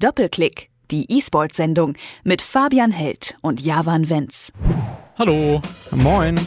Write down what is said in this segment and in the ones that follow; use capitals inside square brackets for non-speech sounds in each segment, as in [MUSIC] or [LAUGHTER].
Doppelklick, die E-Sport-Sendung mit Fabian Held und Javan Wenz. Hallo. Moin.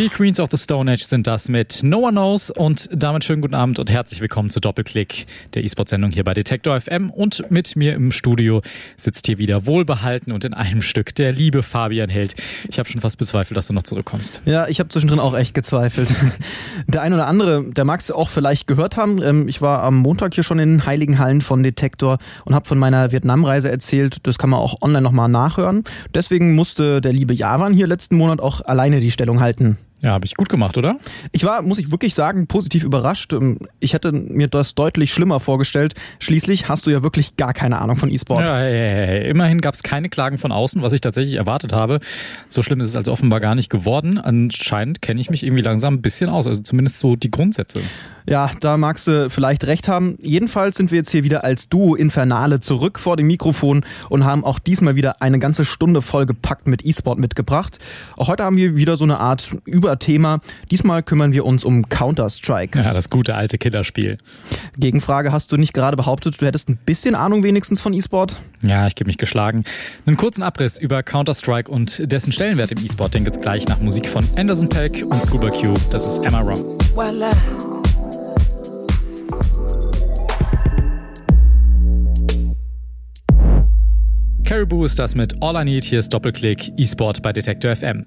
Die Queens of the Stone Age sind das mit No One Knows und damit schönen guten Abend und herzlich willkommen zu Doppelklick, der E-Sport-Sendung hier bei Detektor FM. Und mit mir im Studio sitzt hier wieder wohlbehalten und in einem Stück der liebe Fabian Held. Ich habe schon fast bezweifelt, dass du noch zurückkommst. Ja, ich habe zwischendrin auch echt gezweifelt. [LAUGHS] Der ein oder andere, der mag es auch vielleicht gehört haben. Ähm, ich war am Montag hier schon in den Heiligen Hallen von Detektor und habe von meiner Vietnamreise erzählt. Das kann man auch online nochmal nachhören. Deswegen musste der liebe Javan hier letzten Monat auch alleine die Stellung halten. Ja, habe ich gut gemacht, oder? Ich war, muss ich wirklich sagen, positiv überrascht. Ähm, ich hätte mir das deutlich schlimmer vorgestellt. Schließlich hast du ja wirklich gar keine Ahnung von E-Sport. Ja, hey, hey, hey. immerhin gab es keine Klagen von außen, was ich tatsächlich erwartet habe. So schlimm ist es also offenbar gar nicht geworden. Anscheinend kenne ich mich irgendwie langsam ein bisschen aus, also zumindest so die Grundsätze. Ja, da magst du vielleicht recht haben. Jedenfalls sind wir jetzt hier wieder als Duo Infernale zurück vor dem Mikrofon und haben auch diesmal wieder eine ganze Stunde vollgepackt mit E-Sport mitgebracht. Auch heute haben wir wieder so eine Art Überthema. Diesmal kümmern wir uns um Counter-Strike. Ja, das gute alte Killerspiel. Gegenfrage, hast du nicht gerade behauptet, du hättest ein bisschen Ahnung wenigstens von E-Sport? Ja, ich gebe mich geschlagen. Einen kurzen Abriss über Counter-Strike und dessen Stellenwert im E-Sport, den gibt's gleich nach Musik von Anderson Peck und Scuba Q. Das ist Emma Wrong. Voila. Caribou ist das mit All I Need. Hier ist Doppelklick E-Sport bei Detector FM.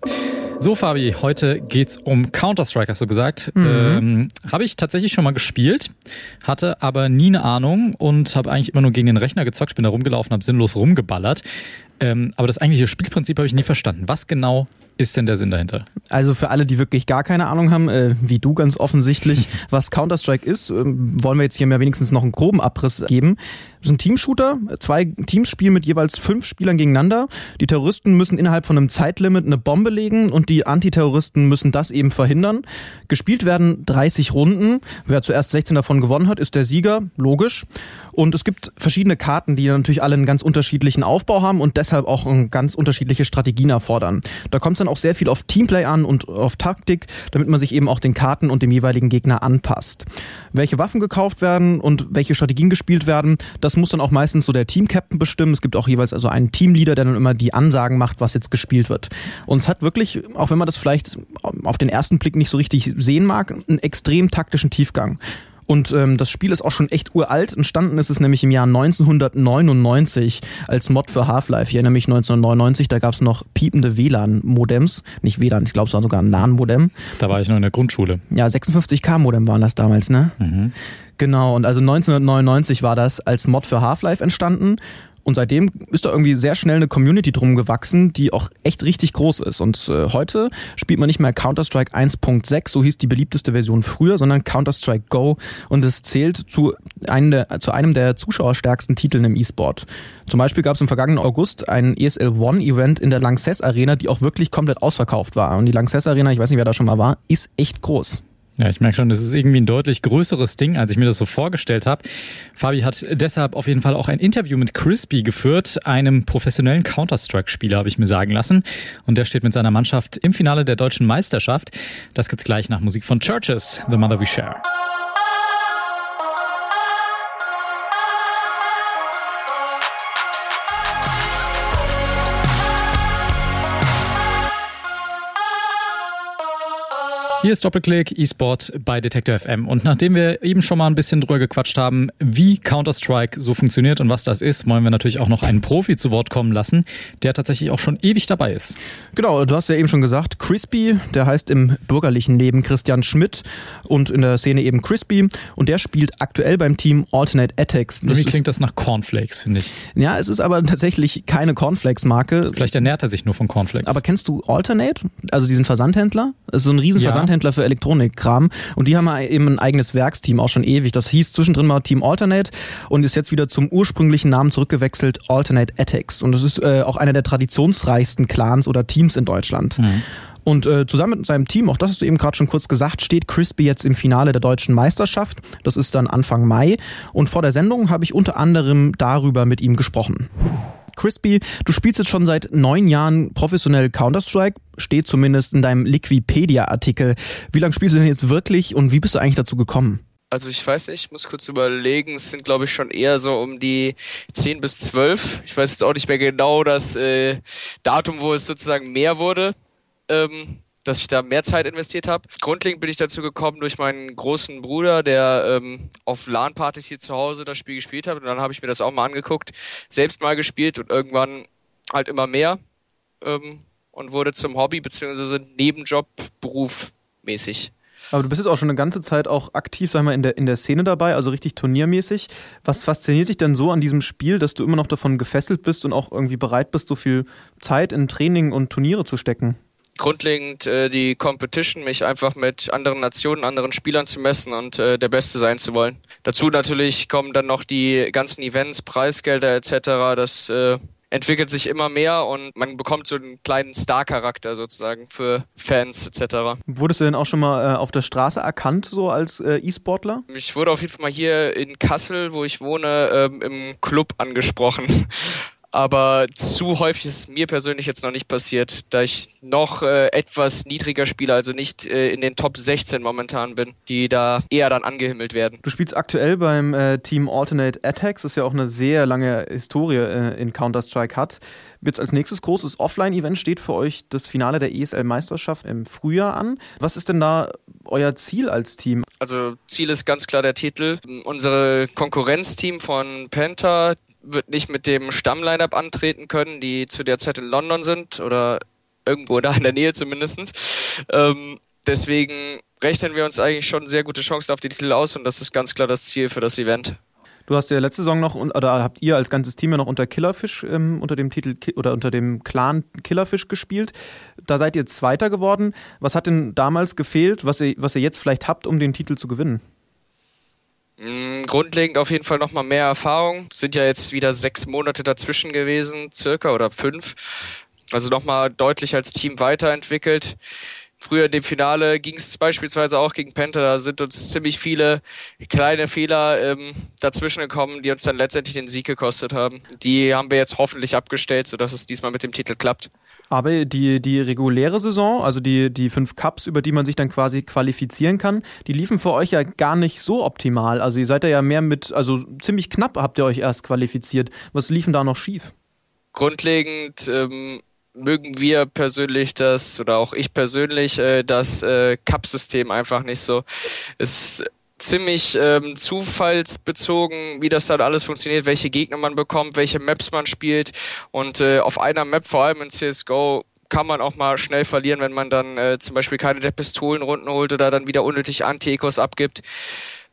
So, Fabi, heute geht's um Counter-Strike, hast du gesagt. Mhm. Ähm, habe ich tatsächlich schon mal gespielt, hatte aber nie eine Ahnung und habe eigentlich immer nur gegen den Rechner gezockt, bin da rumgelaufen, habe sinnlos rumgeballert. Ähm, aber das eigentliche Spielprinzip habe ich nie verstanden. Was genau ist denn der Sinn dahinter? Also für alle, die wirklich gar keine Ahnung haben, äh, wie du ganz offensichtlich, [LAUGHS] was Counter-Strike ist, äh, wollen wir jetzt hier mehr wenigstens noch einen groben Abriss geben. Das ist ein Teamshooter. Zwei Teams spielen mit jeweils fünf Spielern gegeneinander. Die Terroristen müssen innerhalb von einem Zeitlimit eine Bombe legen und die Antiterroristen müssen das eben verhindern. Gespielt werden 30 Runden. Wer zuerst 16 davon gewonnen hat, ist der Sieger. Logisch. Und es gibt verschiedene Karten, die natürlich alle einen ganz unterschiedlichen Aufbau haben und deshalb auch ganz unterschiedliche Strategien erfordern. Da kommt es dann auch sehr viel auf Teamplay an und auf Taktik, damit man sich eben auch den Karten und dem jeweiligen Gegner anpasst. Welche Waffen gekauft werden und welche Strategien gespielt werden, das das muss dann auch meistens so der Team-Captain bestimmen. Es gibt auch jeweils also einen Teamleader, der dann immer die Ansagen macht, was jetzt gespielt wird. Und es hat wirklich, auch wenn man das vielleicht auf den ersten Blick nicht so richtig sehen mag, einen extrem taktischen Tiefgang. Und ähm, das Spiel ist auch schon echt uralt. Entstanden ist es nämlich im Jahr 1999 als Mod für Half-Life. Ich erinnere mich 1999, da gab es noch piepende WLAN-Modems. Nicht WLAN, ich glaube es war sogar ein LAN-Modem. Da war ich noch in der Grundschule. Ja, 56K-Modem waren das damals, ne? Mhm. Genau, und also 1999 war das als Mod für Half-Life entstanden. Und seitdem ist da irgendwie sehr schnell eine Community drum gewachsen, die auch echt richtig groß ist. Und äh, heute spielt man nicht mehr Counter-Strike 1.6, so hieß die beliebteste Version früher, sondern Counter-Strike Go. Und es zählt zu einem der, zu einem der zuschauerstärksten Titeln im E-Sport. Zum Beispiel gab es im vergangenen August ein ESL One Event in der Lanxess Arena, die auch wirklich komplett ausverkauft war. Und die Lanxess Arena, ich weiß nicht, wer da schon mal war, ist echt groß. Ja, ich merke schon, das ist irgendwie ein deutlich größeres Ding, als ich mir das so vorgestellt habe. Fabi hat deshalb auf jeden Fall auch ein Interview mit Crispy geführt, einem professionellen Counter-Strike-Spieler, habe ich mir sagen lassen. Und der steht mit seiner Mannschaft im Finale der deutschen Meisterschaft. Das gibt's gleich nach Musik von Churches, The Mother We Share. Hier ist Doppelklick eSport bei Detector FM. Und nachdem wir eben schon mal ein bisschen drüber gequatscht haben, wie Counter-Strike so funktioniert und was das ist, wollen wir natürlich auch noch einen Profi zu Wort kommen lassen, der tatsächlich auch schon ewig dabei ist. Genau, du hast ja eben schon gesagt, Crispy, der heißt im bürgerlichen Leben Christian Schmidt und in der Szene eben Crispy und der spielt aktuell beim Team Alternate Attacks. Das Irgendwie klingt das nach Cornflakes, finde ich. Ja, es ist aber tatsächlich keine Cornflakes-Marke. Vielleicht ernährt er sich nur von Cornflakes. Aber kennst du Alternate? Also diesen Versandhändler? Das ist so ein riesen ja. Versandhändler Versandhändler für Elektronikkram und die haben eben ein eigenes Werksteam auch schon ewig. Das hieß zwischendrin mal Team Alternate und ist jetzt wieder zum ursprünglichen Namen zurückgewechselt, Alternate Ethics. Und das ist äh, auch einer der traditionsreichsten Clans oder Teams in Deutschland. Mhm. Und äh, zusammen mit seinem Team, auch das hast du eben gerade schon kurz gesagt, steht Crispy jetzt im Finale der deutschen Meisterschaft. Das ist dann Anfang Mai. Und vor der Sendung habe ich unter anderem darüber mit ihm gesprochen. Crispy, du spielst jetzt schon seit neun Jahren professionell Counter-Strike, steht zumindest in deinem Liquipedia-Artikel. Wie lange spielst du denn jetzt wirklich und wie bist du eigentlich dazu gekommen? Also ich weiß nicht, ich muss kurz überlegen, es sind glaube ich schon eher so um die 10 bis 12. Ich weiß jetzt auch nicht mehr genau das äh, Datum, wo es sozusagen mehr wurde. Ähm, dass ich da mehr Zeit investiert habe. Grundlegend bin ich dazu gekommen durch meinen großen Bruder, der ähm, auf LAN-Partys hier zu Hause das Spiel gespielt hat. Und dann habe ich mir das auch mal angeguckt, selbst mal gespielt und irgendwann halt immer mehr ähm, und wurde zum Hobby bzw. Nebenjob berufmäßig. Aber du bist jetzt auch schon eine ganze Zeit auch aktiv, sag mal, in der, in der Szene dabei, also richtig turniermäßig. Was fasziniert dich denn so an diesem Spiel, dass du immer noch davon gefesselt bist und auch irgendwie bereit bist, so viel Zeit in Training und Turniere zu stecken? Grundlegend äh, die Competition, mich einfach mit anderen Nationen, anderen Spielern zu messen und äh, der Beste sein zu wollen. Dazu natürlich kommen dann noch die ganzen Events, Preisgelder etc. Das äh, entwickelt sich immer mehr und man bekommt so einen kleinen Star-Charakter sozusagen für Fans etc. Wurdest du denn auch schon mal äh, auf der Straße erkannt, so als äh, E-Sportler? Ich wurde auf jeden Fall mal hier in Kassel, wo ich wohne, ähm, im Club angesprochen aber zu häufig ist mir persönlich jetzt noch nicht passiert, da ich noch äh, etwas niedriger spiele, also nicht äh, in den Top 16 momentan bin, die da eher dann angehimmelt werden. Du spielst aktuell beim äh, Team Alternate Attacks, das ja auch eine sehr lange Historie äh, in Counter-Strike hat. Jetzt als nächstes großes Offline-Event steht für euch das Finale der ESL-Meisterschaft im Frühjahr an. Was ist denn da euer Ziel als Team? Also Ziel ist ganz klar der Titel. Unsere Konkurrenzteam von Penta, wird nicht mit dem Stammline-Up antreten können, die zu der Zeit in London sind oder irgendwo da in der Nähe zumindest. Ähm, deswegen rechnen wir uns eigentlich schon sehr gute Chancen auf die Titel aus und das ist ganz klar das Ziel für das Event. Du hast ja letzte Saison noch, oder habt ihr als ganzes Team ja noch unter Killerfish, ähm, unter dem Titel oder unter dem Clan Killerfish gespielt. Da seid ihr Zweiter geworden. Was hat denn damals gefehlt, was ihr, was ihr jetzt vielleicht habt, um den Titel zu gewinnen? Mm, grundlegend auf jeden Fall nochmal mehr Erfahrung. Sind ja jetzt wieder sechs Monate dazwischen gewesen, circa oder fünf. Also nochmal deutlich als Team weiterentwickelt. Früher in dem Finale ging es beispielsweise auch gegen Penta, da sind uns ziemlich viele kleine Fehler ähm, dazwischen gekommen, die uns dann letztendlich den Sieg gekostet haben. Die haben wir jetzt hoffentlich abgestellt, sodass es diesmal mit dem Titel klappt. Aber die, die reguläre Saison, also die, die fünf Cups, über die man sich dann quasi qualifizieren kann, die liefen für euch ja gar nicht so optimal. Also ihr seid ja mehr mit, also ziemlich knapp habt ihr euch erst qualifiziert. Was liefen da noch schief? Grundlegend ähm, mögen wir persönlich das, oder auch ich persönlich, äh, das äh, Cup-System einfach nicht so. Es ziemlich ähm, zufallsbezogen, wie das dann alles funktioniert, welche Gegner man bekommt, welche Maps man spielt und äh, auf einer Map, vor allem in CSGO, kann man auch mal schnell verlieren, wenn man dann äh, zum Beispiel keine der Pistolenrunden holt oder dann wieder unnötig Anti-Ecos abgibt.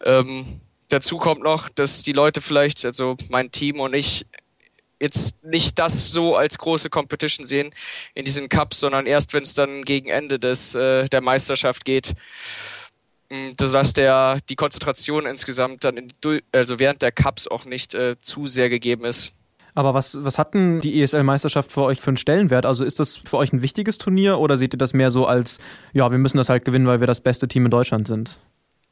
Ähm, dazu kommt noch, dass die Leute vielleicht, also mein Team und ich, jetzt nicht das so als große Competition sehen in diesen Cups, sondern erst wenn es dann gegen Ende des äh, der Meisterschaft geht. Mm, dass der die Konzentration insgesamt dann in, also während der Cups auch nicht äh, zu sehr gegeben ist. Aber was, was hat denn die ESL-Meisterschaft für euch für einen Stellenwert? Also ist das für euch ein wichtiges Turnier oder seht ihr das mehr so als, ja, wir müssen das halt gewinnen, weil wir das beste Team in Deutschland sind?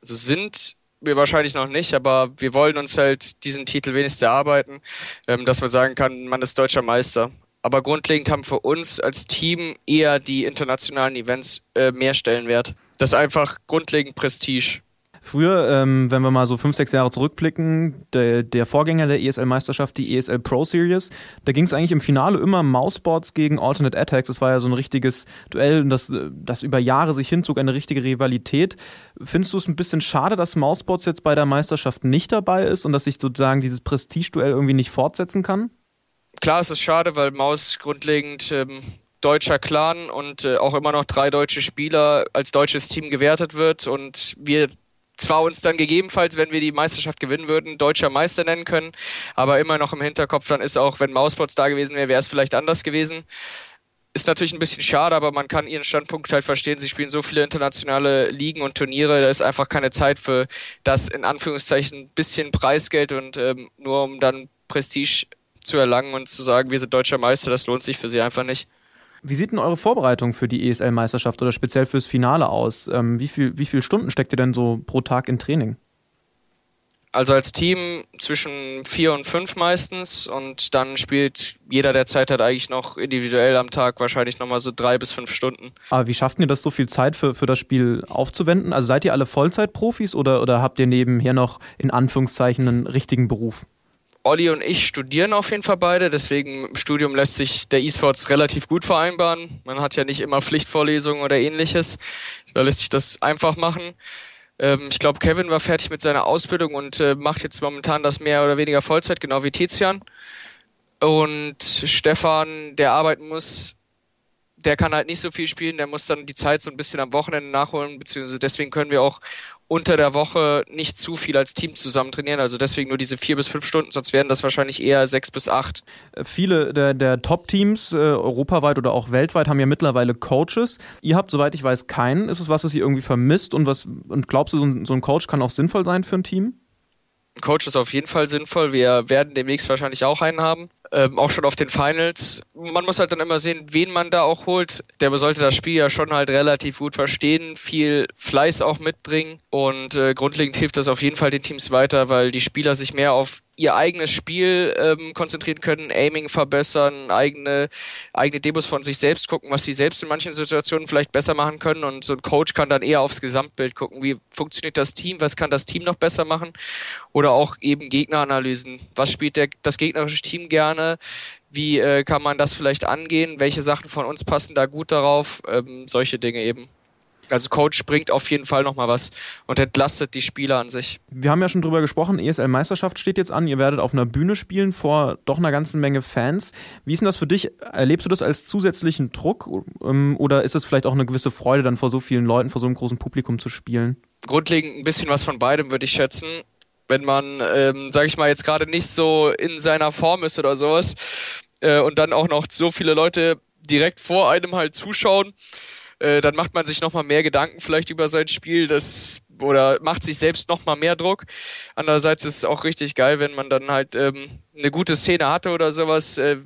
Also sind wir wahrscheinlich noch nicht, aber wir wollen uns halt diesen Titel wenigstens erarbeiten, ähm, dass man sagen kann, man ist deutscher Meister. Aber grundlegend haben für uns als Team eher die internationalen Events äh, mehr Stellenwert. Das ist einfach grundlegend Prestige. Früher, ähm, wenn wir mal so fünf, sechs Jahre zurückblicken, der, der Vorgänger der ESL-Meisterschaft, die ESL Pro Series, da ging es eigentlich im Finale immer Mouseboards gegen Alternate Attacks. Das war ja so ein richtiges Duell, das, das über Jahre sich hinzog, eine richtige Rivalität. Findest du es ein bisschen schade, dass Mouseboards jetzt bei der Meisterschaft nicht dabei ist und dass sich sozusagen dieses Prestige-Duell irgendwie nicht fortsetzen kann? Klar, es ist schade, weil Maus grundlegend ähm, deutscher Clan und äh, auch immer noch drei deutsche Spieler als deutsches Team gewertet wird und wir zwar uns dann gegebenenfalls, wenn wir die Meisterschaft gewinnen würden, deutscher Meister nennen können, aber immer noch im Hinterkopf dann ist auch, wenn Mausbots da gewesen wäre, wäre es vielleicht anders gewesen. Ist natürlich ein bisschen schade, aber man kann ihren Standpunkt halt verstehen. Sie spielen so viele internationale Ligen und Turniere, da ist einfach keine Zeit für das in Anführungszeichen bisschen Preisgeld und ähm, nur um dann Prestige zu erlangen und zu sagen, wir sind deutscher Meister, das lohnt sich für sie einfach nicht. Wie sieht denn eure Vorbereitung für die ESL-Meisterschaft oder speziell fürs Finale aus? Ähm, wie, viel, wie viele Stunden steckt ihr denn so pro Tag in Training? Also als Team zwischen vier und fünf meistens und dann spielt jeder, der Zeit hat, eigentlich noch individuell am Tag wahrscheinlich nochmal so drei bis fünf Stunden. Aber wie schafft ihr das, so viel Zeit für, für das Spiel aufzuwenden? Also seid ihr alle Vollzeitprofis oder, oder habt ihr nebenher noch in Anführungszeichen einen richtigen Beruf? Olli und ich studieren auf jeden Fall beide, deswegen im Studium lässt sich der E-Sports relativ gut vereinbaren. Man hat ja nicht immer Pflichtvorlesungen oder ähnliches. Da lässt sich das einfach machen. Ähm, ich glaube, Kevin war fertig mit seiner Ausbildung und äh, macht jetzt momentan das mehr oder weniger Vollzeit, genau wie Tizian. Und Stefan, der arbeiten muss, der kann halt nicht so viel spielen, der muss dann die Zeit so ein bisschen am Wochenende nachholen, beziehungsweise deswegen können wir auch unter der Woche nicht zu viel als Team zusammen trainieren. Also deswegen nur diese vier bis fünf Stunden, sonst wären das wahrscheinlich eher sechs bis acht. Viele der, der Top-Teams, äh, europaweit oder auch weltweit, haben ja mittlerweile Coaches. Ihr habt, soweit ich weiß, keinen. Ist es was, was ihr irgendwie vermisst und was und glaubst du, so ein, so ein Coach kann auch sinnvoll sein für ein Team? Ein Coach ist auf jeden Fall sinnvoll. Wir werden demnächst wahrscheinlich auch einen haben ähm, auch schon auf den Finals. Man muss halt dann immer sehen, wen man da auch holt. Der sollte das Spiel ja schon halt relativ gut verstehen, viel Fleiß auch mitbringen und äh, grundlegend hilft das auf jeden Fall den Teams weiter, weil die Spieler sich mehr auf ihr eigenes Spiel ähm, konzentrieren können, Aiming verbessern, eigene, eigene Demos von sich selbst gucken, was sie selbst in manchen Situationen vielleicht besser machen können. Und so ein Coach kann dann eher aufs Gesamtbild gucken, wie funktioniert das Team, was kann das Team noch besser machen. Oder auch eben Gegneranalysen. Was spielt der, das gegnerische Team gerne? Wie äh, kann man das vielleicht angehen? Welche Sachen von uns passen da gut darauf? Ähm, solche Dinge eben. Also Coach bringt auf jeden Fall nochmal was und entlastet die Spieler an sich. Wir haben ja schon drüber gesprochen, ESL-Meisterschaft steht jetzt an, ihr werdet auf einer Bühne spielen vor doch einer ganzen Menge Fans. Wie ist denn das für dich? Erlebst du das als zusätzlichen Druck ähm, oder ist es vielleicht auch eine gewisse Freude, dann vor so vielen Leuten, vor so einem großen Publikum zu spielen? Grundlegend ein bisschen was von beidem, würde ich schätzen. Wenn man, ähm, sage ich mal, jetzt gerade nicht so in seiner Form ist oder sowas äh, und dann auch noch so viele Leute direkt vor einem halt zuschauen, äh, dann macht man sich nochmal mehr Gedanken vielleicht über sein Spiel, das oder macht sich selbst nochmal mehr Druck. Andererseits ist es auch richtig geil, wenn man dann halt ähm, eine gute Szene hatte oder sowas, äh,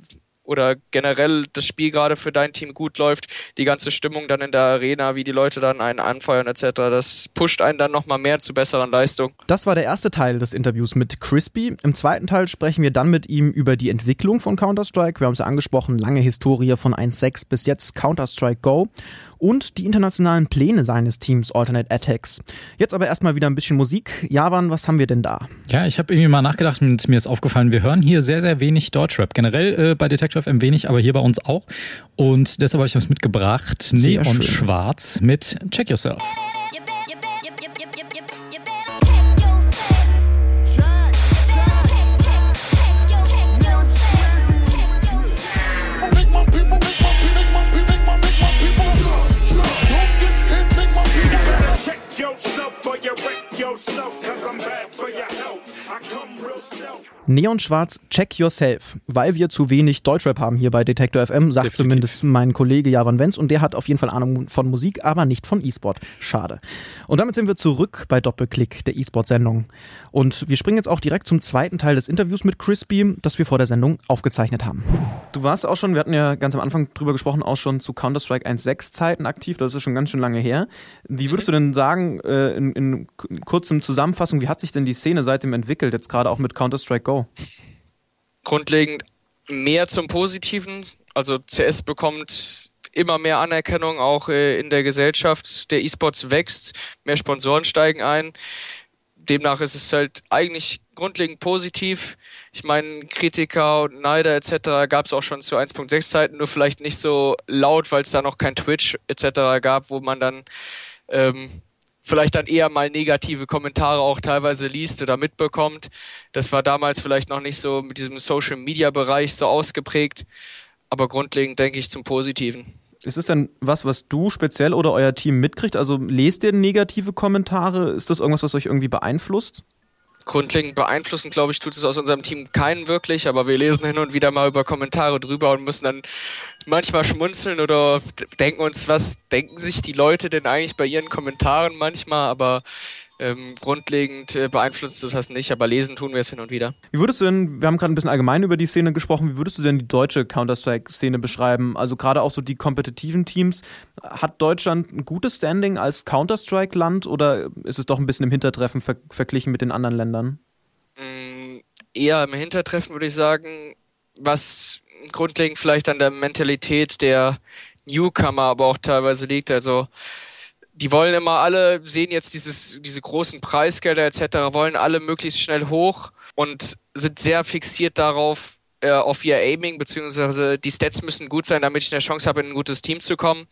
oder generell das Spiel gerade für dein Team gut läuft, die ganze Stimmung dann in der Arena, wie die Leute dann einen anfeuern etc., das pusht einen dann nochmal mehr zu besseren Leistungen. Das war der erste Teil des Interviews mit Crispy. Im zweiten Teil sprechen wir dann mit ihm über die Entwicklung von Counter-Strike. Wir haben es ja angesprochen, lange Historie von 1.6 bis jetzt Counter-Strike Go und die internationalen Pläne seines Teams Alternate Attacks. Jetzt aber erstmal wieder ein bisschen Musik. Javan, was haben wir denn da? Ja, ich habe irgendwie mal nachgedacht und mir ist aufgefallen, wir hören hier sehr, sehr wenig Deutschrap. Generell äh, bei Detector FM wenig, aber hier bei uns auch. Und deshalb habe ich was mitgebracht. Sehr Neon schön. Schwarz mit Check Yourself. Neonschwarz, check yourself. Weil wir zu wenig Deutschrap haben hier bei Detektor FM, sagt Definitiv. zumindest mein Kollege Javan Wenz und der hat auf jeden Fall Ahnung von Musik, aber nicht von E-Sport. Schade. Und damit sind wir zurück bei Doppelklick, der E-Sport-Sendung. Und wir springen jetzt auch direkt zum zweiten Teil des Interviews mit Crispy, das wir vor der Sendung aufgezeichnet haben. Du warst auch schon, wir hatten ja ganz am Anfang drüber gesprochen, auch schon zu Counter-Strike 1.6 Zeiten aktiv, das ist schon ganz schön lange her. Wie würdest du denn sagen, äh, in, in kurzem Zusammenfassung, wie hat sich denn die Szene seitdem entwickelt, jetzt gerade auch mit Counter-Strike Go? Grundlegend mehr zum Positiven. Also CS bekommt immer mehr Anerkennung auch äh, in der Gesellschaft. Der E-Sports wächst, mehr Sponsoren steigen ein. Demnach ist es halt eigentlich grundlegend positiv. Ich meine, Kritiker und Neider etc. gab es auch schon zu 1.6 Zeiten, nur vielleicht nicht so laut, weil es da noch kein Twitch etc. gab, wo man dann ähm, vielleicht dann eher mal negative Kommentare auch teilweise liest oder mitbekommt. Das war damals vielleicht noch nicht so mit diesem Social Media Bereich so ausgeprägt, aber grundlegend denke ich zum Positiven. Ist es denn was, was du speziell oder euer Team mitkriegt? Also lest ihr negative Kommentare? Ist das irgendwas, was euch irgendwie beeinflusst? Grundlegend beeinflussen, glaube ich, tut es aus unserem Team keinen wirklich, aber wir lesen hin und wieder mal über Kommentare drüber und müssen dann manchmal schmunzeln oder denken uns, was denken sich die Leute denn eigentlich bei ihren Kommentaren manchmal, aber ähm, grundlegend äh, beeinflusst das nicht, aber lesen tun wir es hin und wieder. Wie würdest du denn, wir haben gerade ein bisschen allgemein über die Szene gesprochen, wie würdest du denn die deutsche Counter-Strike-Szene beschreiben? Also gerade auch so die kompetitiven Teams. Hat Deutschland ein gutes Standing als Counter-Strike-Land oder ist es doch ein bisschen im Hintertreffen ver verglichen mit den anderen Ländern? eher im Hintertreffen, würde ich sagen, was grundlegend vielleicht an der Mentalität der Newcomer aber auch teilweise liegt. Also die wollen immer alle, sehen jetzt dieses, diese großen Preisgelder etc., wollen alle möglichst schnell hoch und sind sehr fixiert darauf, äh, auf ihr Aiming, beziehungsweise die Stats müssen gut sein, damit ich eine Chance habe, in ein gutes Team zu kommen.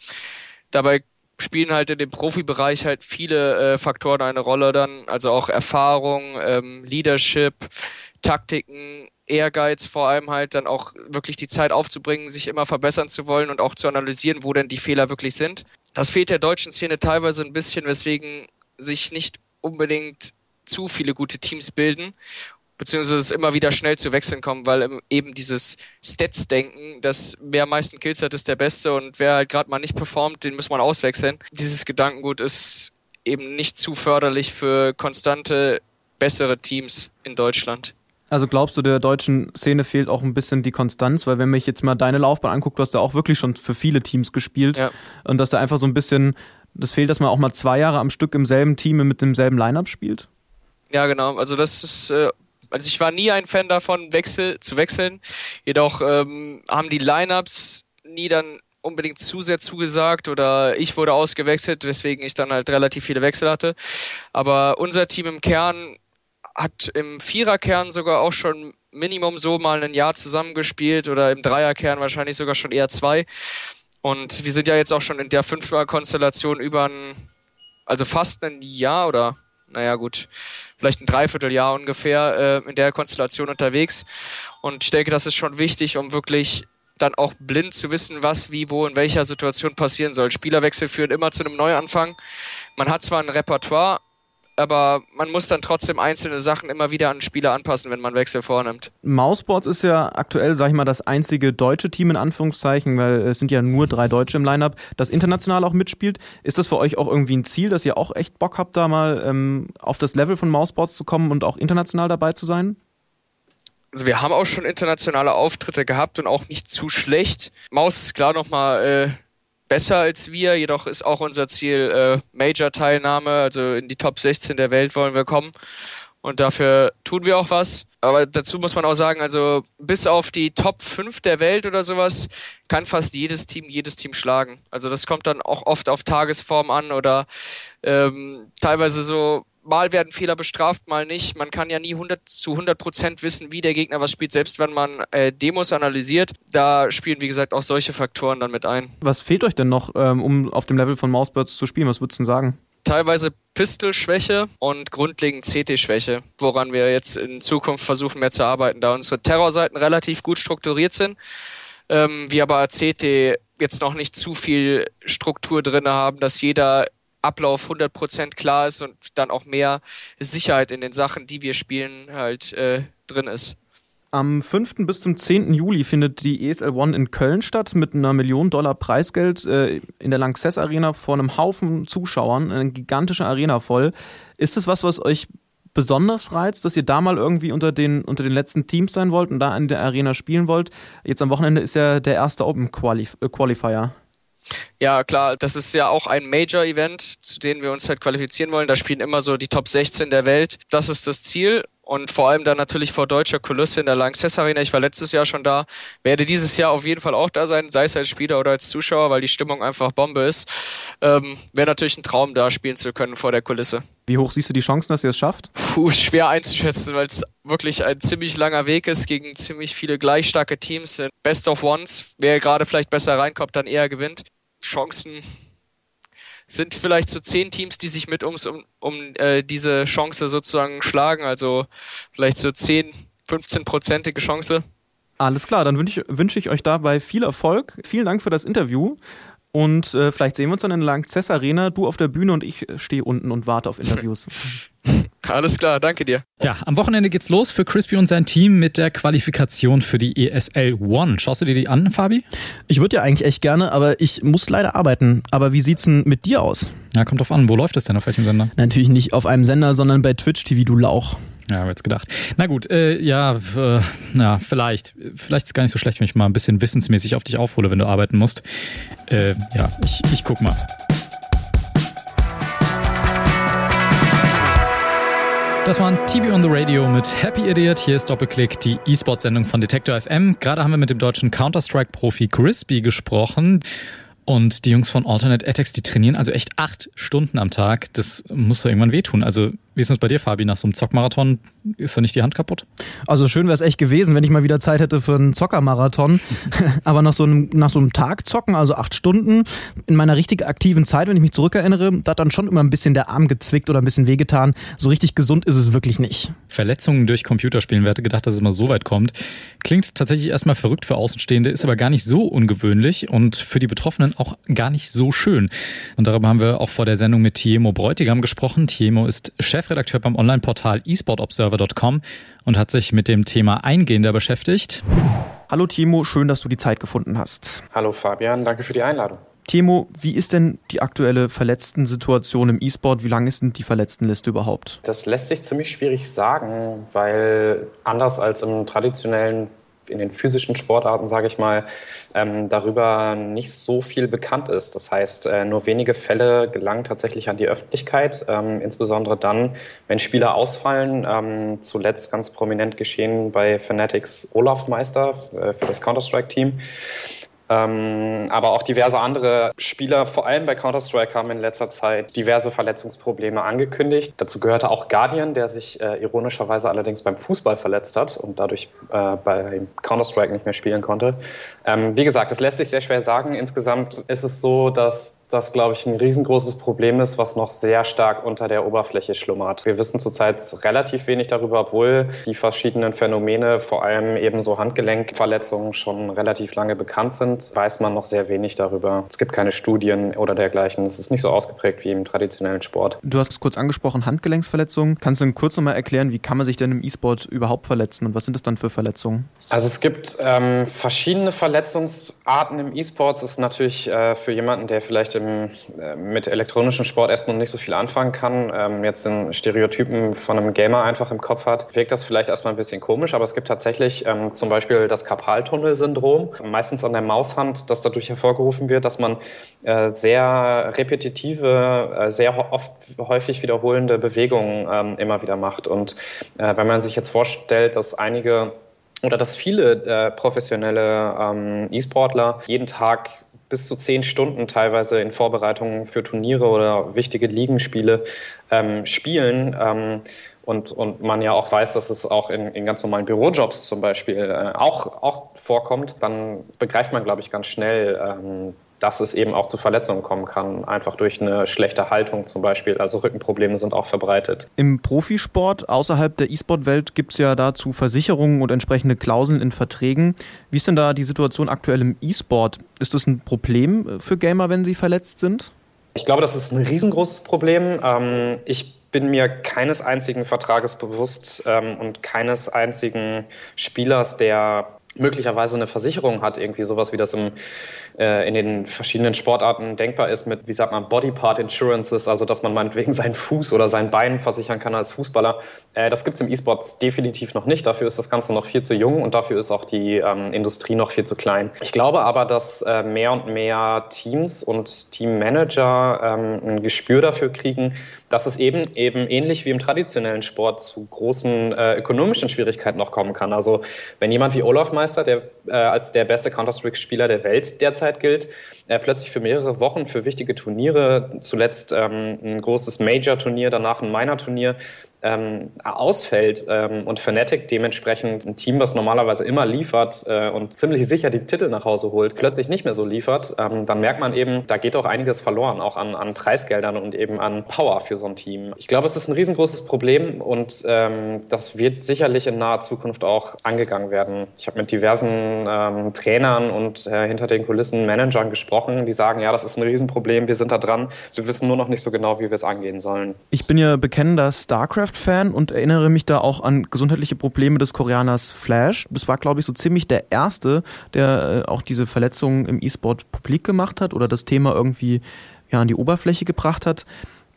Dabei spielen halt in dem Profibereich halt viele äh, Faktoren eine Rolle dann, also auch Erfahrung, ähm, Leadership, Taktiken, Ehrgeiz vor allem halt dann auch wirklich die Zeit aufzubringen, sich immer verbessern zu wollen und auch zu analysieren, wo denn die Fehler wirklich sind. Das fehlt der deutschen Szene teilweise ein bisschen, weswegen sich nicht unbedingt zu viele gute Teams bilden beziehungsweise es immer wieder schnell zu Wechseln kommen, weil eben dieses Stats-Denken, dass wer am meisten Kills hat, ist der Beste und wer halt gerade mal nicht performt, den muss man auswechseln. Dieses Gedankengut ist eben nicht zu förderlich für konstante, bessere Teams in Deutschland. Also glaubst du, der deutschen Szene fehlt auch ein bisschen die Konstanz, weil wenn mich jetzt mal deine Laufbahn anguckt, du hast ja auch wirklich schon für viele Teams gespielt ja. und dass da einfach so ein bisschen, das fehlt, dass man auch mal zwei Jahre am Stück im selben Team mit demselben Lineup spielt? Ja, genau. Also das ist äh, also ich war nie ein Fan davon, Wechsel zu wechseln. Jedoch ähm, haben die Lineups nie dann unbedingt zu sehr zugesagt oder ich wurde ausgewechselt, weswegen ich dann halt relativ viele Wechsel hatte. Aber unser Team im Kern hat im Viererkern sogar auch schon Minimum so mal ein Jahr zusammengespielt oder im Dreierkern wahrscheinlich sogar schon eher zwei. Und wir sind ja jetzt auch schon in der Fünfer-Konstellation über ein, also fast ein Jahr oder naja gut, vielleicht ein Dreivierteljahr ungefähr äh, in der Konstellation unterwegs. Und ich denke, das ist schon wichtig, um wirklich dann auch blind zu wissen, was, wie, wo, in welcher Situation passieren soll. Spielerwechsel führen immer zu einem Neuanfang. Man hat zwar ein Repertoire, aber man muss dann trotzdem einzelne Sachen immer wieder an Spieler anpassen, wenn man Wechsel vornimmt. Mousesports ist ja aktuell, sag ich mal, das einzige deutsche Team in Anführungszeichen, weil es sind ja nur drei Deutsche im Lineup, das international auch mitspielt. Ist das für euch auch irgendwie ein Ziel, dass ihr auch echt Bock habt, da mal ähm, auf das Level von Mousesports zu kommen und auch international dabei zu sein? Also wir haben auch schon internationale Auftritte gehabt und auch nicht zu schlecht. Maus ist klar nochmal äh, besser als wir, jedoch ist auch unser Ziel äh, Major-Teilnahme, also in die Top 16 der Welt wollen wir kommen. Und dafür tun wir auch was. Aber dazu muss man auch sagen, also bis auf die Top 5 der Welt oder sowas kann fast jedes Team jedes Team schlagen. Also das kommt dann auch oft auf Tagesform an oder ähm, teilweise so mal werden Fehler bestraft, mal nicht. Man kann ja nie 100 zu 100 Prozent wissen, wie der Gegner was spielt, selbst wenn man äh, Demos analysiert. Da spielen, wie gesagt, auch solche Faktoren dann mit ein. Was fehlt euch denn noch, ähm, um auf dem Level von Mousebirds zu spielen? Was würdest du denn sagen? Teilweise Pistol-Schwäche und grundlegend CT-Schwäche, woran wir jetzt in Zukunft versuchen mehr zu arbeiten, da unsere Terrorseiten relativ gut strukturiert sind, ähm, wir aber CT jetzt noch nicht zu viel Struktur drin haben, dass jeder Ablauf 100% klar ist und dann auch mehr Sicherheit in den Sachen, die wir spielen, halt äh, drin ist. Am 5. bis zum 10. Juli findet die ESL One in Köln statt mit einer Million Dollar Preisgeld äh, in der Lanxess Arena vor einem Haufen Zuschauern, eine gigantische Arena voll. Ist das was, was euch besonders reizt, dass ihr da mal irgendwie unter den, unter den letzten Teams sein wollt und da in der Arena spielen wollt? Jetzt am Wochenende ist ja der erste Open Qualif äh, Qualifier. Ja, klar, das ist ja auch ein Major-Event, zu dem wir uns halt qualifizieren wollen. Da spielen immer so die Top 16 der Welt. Das ist das Ziel. Und vor allem dann natürlich vor deutscher Kulisse in der Lanxess Arena. Ich war letztes Jahr schon da, werde dieses Jahr auf jeden Fall auch da sein, sei es als Spieler oder als Zuschauer, weil die Stimmung einfach Bombe ist. Ähm, Wäre natürlich ein Traum, da spielen zu können vor der Kulisse. Wie hoch siehst du die Chancen, dass ihr es schafft? Puh, schwer einzuschätzen, weil es wirklich ein ziemlich langer Weg ist gegen ziemlich viele gleich starke Teams. Best of Ones, wer gerade vielleicht besser reinkommt, dann eher gewinnt. Chancen sind vielleicht so zehn Teams, die sich mit ums, um, um äh, diese Chance sozusagen schlagen. Also vielleicht so 10, 15-prozentige Chance. Alles klar, dann wünsche ich, wünsch ich euch dabei viel Erfolg. Vielen Dank für das Interview. Und äh, vielleicht sehen wir uns dann in der Langzess Arena. Du auf der Bühne und ich stehe unten und warte auf Interviews. [LAUGHS] Alles klar, danke dir. Ja, am Wochenende geht's los für Crispy und sein Team mit der Qualifikation für die ESL One. Schaust du dir die an, Fabi? Ich würde ja eigentlich echt gerne, aber ich muss leider arbeiten. Aber wie sieht's denn mit dir aus? Ja, kommt drauf an. Wo läuft das denn? Auf welchem Sender? Natürlich nicht auf einem Sender, sondern bei Twitch TV, du Lauch. Ja, habe jetzt gedacht. Na gut, äh, ja, äh, ja, vielleicht. Vielleicht ist es gar nicht so schlecht, wenn ich mal ein bisschen wissensmäßig auf dich aufhole, wenn du arbeiten musst. Äh, ja, ich, ich guck mal. Das war ein TV on the Radio mit Happy Idiot. Hier ist Doppelklick, die E-Sport-Sendung von Detektor FM. Gerade haben wir mit dem deutschen Counter-Strike-Profi Crispy gesprochen. Und die Jungs von Alternate Attacks, die trainieren also echt acht Stunden am Tag. Das muss doch irgendwann wehtun. Also wie ist das bei dir, Fabi? Nach so einem Zockmarathon ist da nicht die Hand kaputt? Also schön wäre es echt gewesen, wenn ich mal wieder Zeit hätte für einen Zockermarathon. [LAUGHS] Aber nach so, einem, nach so einem Tag zocken, also acht Stunden, in meiner richtig aktiven Zeit, wenn ich mich zurückerinnere, da hat dann schon immer ein bisschen der Arm gezwickt oder ein bisschen wehgetan. So richtig gesund ist es wirklich nicht. Verletzungen durch Computerspielen, wer hätte gedacht, dass es mal so weit kommt. Klingt tatsächlich erstmal verrückt für Außenstehende, ist aber gar nicht so ungewöhnlich und für die Betroffenen auch gar nicht so schön. Und darüber haben wir auch vor der Sendung mit Tiemo Bräutigam gesprochen. Tiemo ist Chef Chefredakteur beim Online-Portal esportobserver.com und hat sich mit dem Thema eingehender beschäftigt. Hallo Timo, schön, dass du die Zeit gefunden hast. Hallo Fabian, danke für die Einladung. Timo, wie ist denn die aktuelle Verletzten-Situation im E-Sport? Wie lang ist denn die Verletztenliste überhaupt? Das lässt sich ziemlich schwierig sagen, weil anders als im traditionellen in den physischen Sportarten, sage ich mal, ähm, darüber nicht so viel bekannt ist. Das heißt, äh, nur wenige Fälle gelangen tatsächlich an die Öffentlichkeit, ähm, insbesondere dann, wenn Spieler ausfallen. Ähm, zuletzt ganz prominent geschehen bei Fanatics Olaf Meister äh, für das Counter-Strike-Team. Ähm, aber auch diverse andere Spieler, vor allem bei Counter-Strike, haben in letzter Zeit diverse Verletzungsprobleme angekündigt. Dazu gehörte auch Guardian, der sich äh, ironischerweise allerdings beim Fußball verletzt hat und dadurch äh, bei Counter-Strike nicht mehr spielen konnte. Ähm, wie gesagt, es lässt sich sehr schwer sagen. Insgesamt ist es so, dass das, glaube ich, ein riesengroßes Problem ist, was noch sehr stark unter der Oberfläche schlummert. Wir wissen zurzeit relativ wenig darüber, obwohl die verschiedenen Phänomene, vor allem eben so Handgelenkverletzungen, schon relativ lange bekannt sind, weiß man noch sehr wenig darüber. Es gibt keine Studien oder dergleichen. Es ist nicht so ausgeprägt wie im traditionellen Sport. Du hast es kurz angesprochen, Handgelenksverletzungen. Kannst du kurz nochmal erklären, wie kann man sich denn im E-Sport überhaupt verletzen und was sind das dann für Verletzungen? Also es gibt ähm, verschiedene Verletzungsarten im E-Sport. Es ist natürlich äh, für jemanden, der vielleicht im, äh, mit elektronischem Sport erst noch nicht so viel anfangen kann, ähm, jetzt den Stereotypen von einem Gamer einfach im Kopf hat, wirkt das vielleicht erstmal ein bisschen komisch, aber es gibt tatsächlich ähm, zum Beispiel das Karpaltunnel-Syndrom, meistens an der Maushand, das dadurch hervorgerufen wird, dass man äh, sehr repetitive, äh, sehr oft häufig wiederholende Bewegungen ähm, immer wieder macht. Und äh, wenn man sich jetzt vorstellt, dass einige oder dass viele äh, professionelle ähm, E-Sportler jeden Tag bis zu zehn Stunden teilweise in Vorbereitungen für Turniere oder wichtige Ligenspiele ähm, spielen. Ähm, und, und man ja auch weiß, dass es auch in, in ganz normalen Bürojobs zum Beispiel äh, auch, auch vorkommt, dann begreift man, glaube ich, ganz schnell, ähm, dass es eben auch zu Verletzungen kommen kann, einfach durch eine schlechte Haltung zum Beispiel. Also Rückenprobleme sind auch verbreitet. Im Profisport außerhalb der E-Sport-Welt gibt es ja dazu Versicherungen und entsprechende Klauseln in Verträgen. Wie ist denn da die Situation aktuell im E-Sport? Ist das ein Problem für Gamer, wenn sie verletzt sind? Ich glaube, das ist ein riesengroßes Problem. Ähm, ich bin mir keines einzigen Vertrages bewusst ähm, und keines einzigen Spielers, der möglicherweise eine Versicherung hat, irgendwie sowas wie das im äh, in den verschiedenen Sportarten denkbar ist mit, wie sagt man, Bodypart Insurances, also dass man meinetwegen [LAUGHS] seinen Fuß oder sein Bein versichern kann als Fußballer. Äh, das gibt es im E-Sports definitiv noch nicht. Dafür ist das Ganze noch viel zu jung und dafür ist auch die ähm, Industrie noch viel zu klein. Ich glaube aber, dass äh, mehr und mehr Teams und Teammanager ähm, ein Gespür dafür kriegen, dass es eben eben ähnlich wie im traditionellen Sport zu großen äh, ökonomischen Schwierigkeiten noch kommen kann. Also wenn jemand wie Olaf Meister, der äh, als der beste Counter-Strike-Spieler der Welt derzeit Zeit gilt, äh, plötzlich für mehrere Wochen für wichtige Turniere, zuletzt ähm, ein großes Major-Turnier, danach ein Minor-Turnier, ähm, ausfällt ähm, und Fnatic dementsprechend ein Team, was normalerweise immer liefert äh, und ziemlich sicher die Titel nach Hause holt, plötzlich nicht mehr so liefert, ähm, dann merkt man eben, da geht auch einiges verloren, auch an, an Preisgeldern und eben an Power für so ein Team. Ich glaube, es ist ein riesengroßes Problem und ähm, das wird sicherlich in naher Zukunft auch angegangen werden. Ich habe mit diversen ähm, Trainern und äh, hinter den Kulissen Managern gesprochen, die sagen, ja, das ist ein Riesenproblem, wir sind da dran, wir wissen nur noch nicht so genau, wie wir es angehen sollen. Ich bin ja bekennender StarCraft Minecraft-Fan und erinnere mich da auch an gesundheitliche Probleme des Koreaners Flash. Das war, glaube ich, so ziemlich der Erste, der äh, auch diese Verletzungen im E-Sport publik gemacht hat oder das Thema irgendwie ja, an die Oberfläche gebracht hat.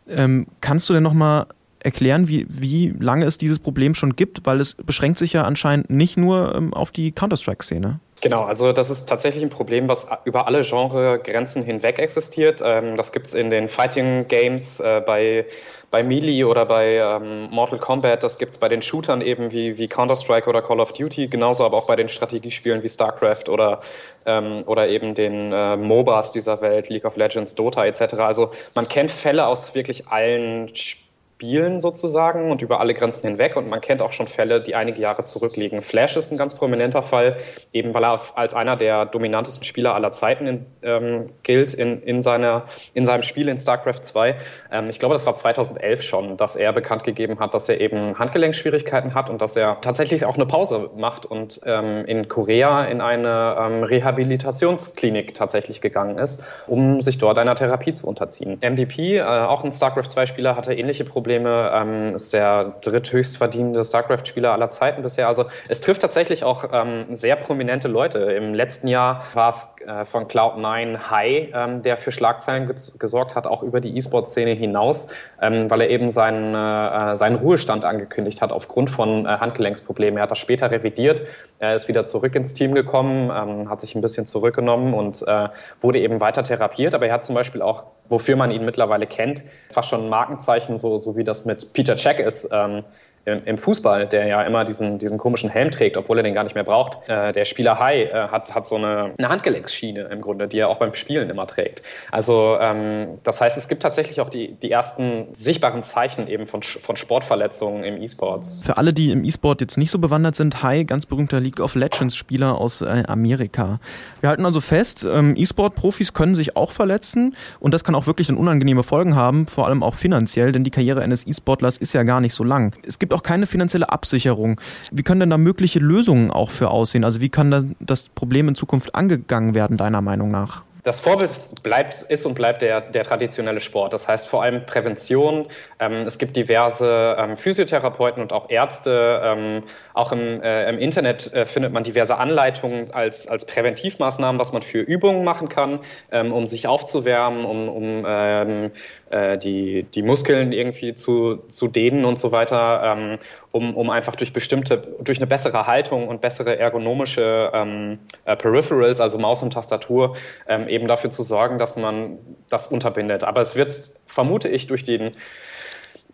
Ähm, kannst du denn nochmal erklären, wie, wie lange es dieses Problem schon gibt? Weil es beschränkt sich ja anscheinend nicht nur ähm, auf die Counter-Strike-Szene. Genau, also das ist tatsächlich ein Problem, was über alle Genregrenzen hinweg existiert. Ähm, das gibt es in den Fighting Games äh, bei, bei Melee oder bei ähm, Mortal Kombat. Das gibt es bei den Shootern eben wie, wie Counter-Strike oder Call of Duty. Genauso aber auch bei den Strategiespielen wie StarCraft oder, ähm, oder eben den äh, MOBAs dieser Welt, League of Legends, Dota etc. Also man kennt Fälle aus wirklich allen Spielen Spielen sozusagen und über alle Grenzen hinweg. Und man kennt auch schon Fälle, die einige Jahre zurückliegen. Flash ist ein ganz prominenter Fall, eben weil er als einer der dominantesten Spieler aller Zeiten in, ähm, gilt in, in, seiner, in seinem Spiel in StarCraft 2. Ähm, ich glaube, das war 2011 schon, dass er bekannt gegeben hat, dass er eben Handgelenkschwierigkeiten hat und dass er tatsächlich auch eine Pause macht und ähm, in Korea in eine ähm, Rehabilitationsklinik tatsächlich gegangen ist, um sich dort einer Therapie zu unterziehen. MVP, äh, auch ein StarCraft 2-Spieler, hatte ähnliche Probleme Probleme, ähm, ist der dritthöchst verdienende StarCraft-Spieler aller Zeiten bisher. Also es trifft tatsächlich auch ähm, sehr prominente Leute. Im letzten Jahr war es äh, von Cloud9 High, ähm, der für Schlagzeilen gesorgt hat, auch über die E-Sport-Szene hinaus, ähm, weil er eben seinen, äh, seinen Ruhestand angekündigt hat aufgrund von äh, Handgelenksproblemen. Er hat das später revidiert, er ist wieder zurück ins Team gekommen, ähm, hat sich ein bisschen zurückgenommen und äh, wurde eben weiter therapiert. Aber er hat zum Beispiel auch wofür man ihn mittlerweile kennt, fast schon ein Markenzeichen, so, so wie das mit Peter Check ist. Ähm, im Fußball, der ja immer diesen, diesen komischen Helm trägt, obwohl er den gar nicht mehr braucht. Äh, der Spieler Hai äh, hat, hat so eine, eine Handgelenksschiene im Grunde, die er auch beim Spielen immer trägt. Also ähm, das heißt, es gibt tatsächlich auch die, die ersten sichtbaren Zeichen eben von, von Sportverletzungen im E-Sports. Für alle, die im E-Sport jetzt nicht so bewandert sind, Hai, ganz berühmter League of Legends Spieler aus äh, Amerika. Wir halten also fest, ähm, E-Sport-Profis können sich auch verletzen und das kann auch wirklich unangenehme Folgen haben, vor allem auch finanziell, denn die Karriere eines E-Sportlers ist ja gar nicht so lang. Es gibt auch keine finanzielle Absicherung. Wie können denn da mögliche Lösungen auch für aussehen? Also wie kann das Problem in Zukunft angegangen werden, deiner Meinung nach? Das Vorbild bleibt, ist und bleibt der, der traditionelle Sport. Das heißt vor allem Prävention. Ähm, es gibt diverse ähm, Physiotherapeuten und auch Ärzte. Ähm, auch im, äh, im Internet äh, findet man diverse Anleitungen als, als Präventivmaßnahmen, was man für Übungen machen kann, ähm, um sich aufzuwärmen, um, um ähm, äh, die, die Muskeln irgendwie zu, zu dehnen und so weiter, ähm, um, um einfach durch bestimmte, durch eine bessere Haltung und bessere ergonomische ähm, äh, Peripherals, also Maus und Tastatur, ähm, eben dafür zu sorgen, dass man das unterbindet. Aber es wird, vermute ich, durch den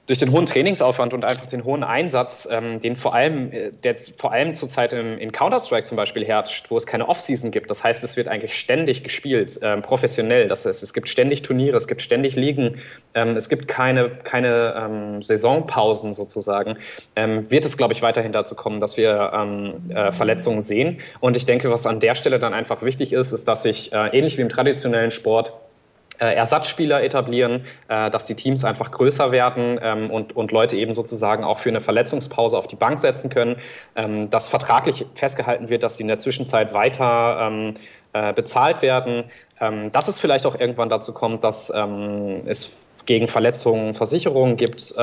durch den hohen Trainingsaufwand und einfach den hohen Einsatz, ähm, den vor allem, äh, der vor allem zurzeit im, in Counter-Strike zum Beispiel herrscht, wo es keine Off-Season gibt. Das heißt, es wird eigentlich ständig gespielt, ähm, professionell. Das heißt, es gibt ständig Turniere, es gibt ständig Ligen, ähm, es gibt keine, keine ähm, Saisonpausen sozusagen. Ähm, wird es, glaube ich, weiterhin dazu kommen, dass wir ähm, äh, Verletzungen sehen. Und ich denke, was an der Stelle dann einfach wichtig ist, ist, dass sich äh, ähnlich wie im traditionellen Sport Ersatzspieler etablieren, äh, dass die Teams einfach größer werden ähm, und, und Leute eben sozusagen auch für eine Verletzungspause auf die Bank setzen können, ähm, dass vertraglich festgehalten wird, dass sie in der Zwischenzeit weiter ähm, äh, bezahlt werden, dass es vielleicht auch irgendwann dazu kommt, dass es gegen Verletzungen Versicherungen gibt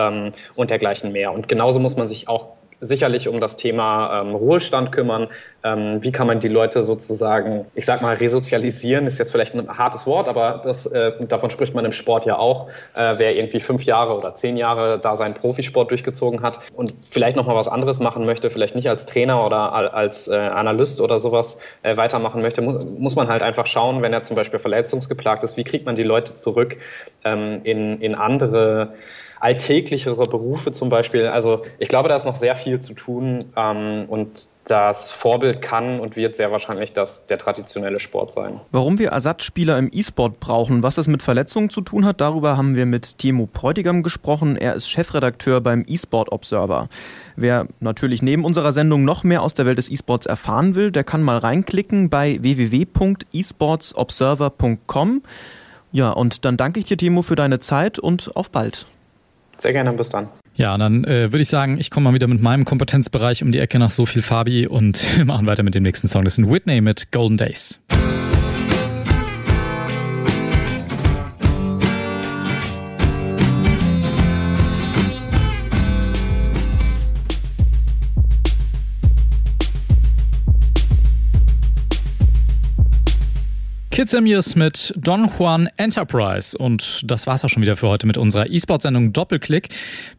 und dergleichen mehr. Und genauso muss man sich auch sicherlich um das Thema ähm, Ruhestand kümmern. Ähm, wie kann man die Leute sozusagen, ich sag mal, resozialisieren, ist jetzt vielleicht ein hartes Wort, aber das, äh, davon spricht man im Sport ja auch. Äh, wer irgendwie fünf Jahre oder zehn Jahre da seinen Profisport durchgezogen hat und vielleicht nochmal was anderes machen möchte, vielleicht nicht als Trainer oder als äh, Analyst oder sowas äh, weitermachen möchte, mu muss man halt einfach schauen, wenn er zum Beispiel verletzungsgeplagt ist, wie kriegt man die Leute zurück ähm, in, in andere alltäglichere Berufe zum Beispiel. Also ich glaube, da ist noch sehr viel zu tun ähm, und das Vorbild kann und wird sehr wahrscheinlich das, der traditionelle Sport sein. Warum wir Ersatzspieler im E-Sport brauchen, was das mit Verletzungen zu tun hat, darüber haben wir mit Timo Bräutigam gesprochen. Er ist Chefredakteur beim eSport Observer. Wer natürlich neben unserer Sendung noch mehr aus der Welt des E-Sports erfahren will, der kann mal reinklicken bei www.esportsobserver.com. Ja, und dann danke ich dir, Timo, für deine Zeit und auf bald. Sehr gerne, bis dann. Ja, dann äh, würde ich sagen, ich komme mal wieder mit meinem Kompetenzbereich um die Ecke nach so viel Fabi und [LAUGHS] machen weiter mit dem nächsten Song. Das ist Whitney mit Golden Days. Kids Amirs mit Don Juan Enterprise. Und das war's auch schon wieder für heute mit unserer E-Sport-Sendung Doppelklick.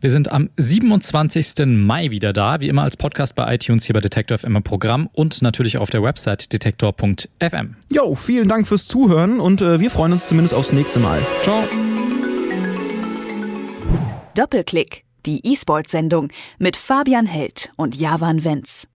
Wir sind am 27. Mai wieder da, wie immer als Podcast bei iTunes hier bei Detektor FM im Programm und natürlich auf der Website detektor.fm. Jo, vielen Dank fürs Zuhören und äh, wir freuen uns zumindest aufs nächste Mal. Ciao. Doppelklick, die E-Sport-Sendung mit Fabian Held und Javan Wenz.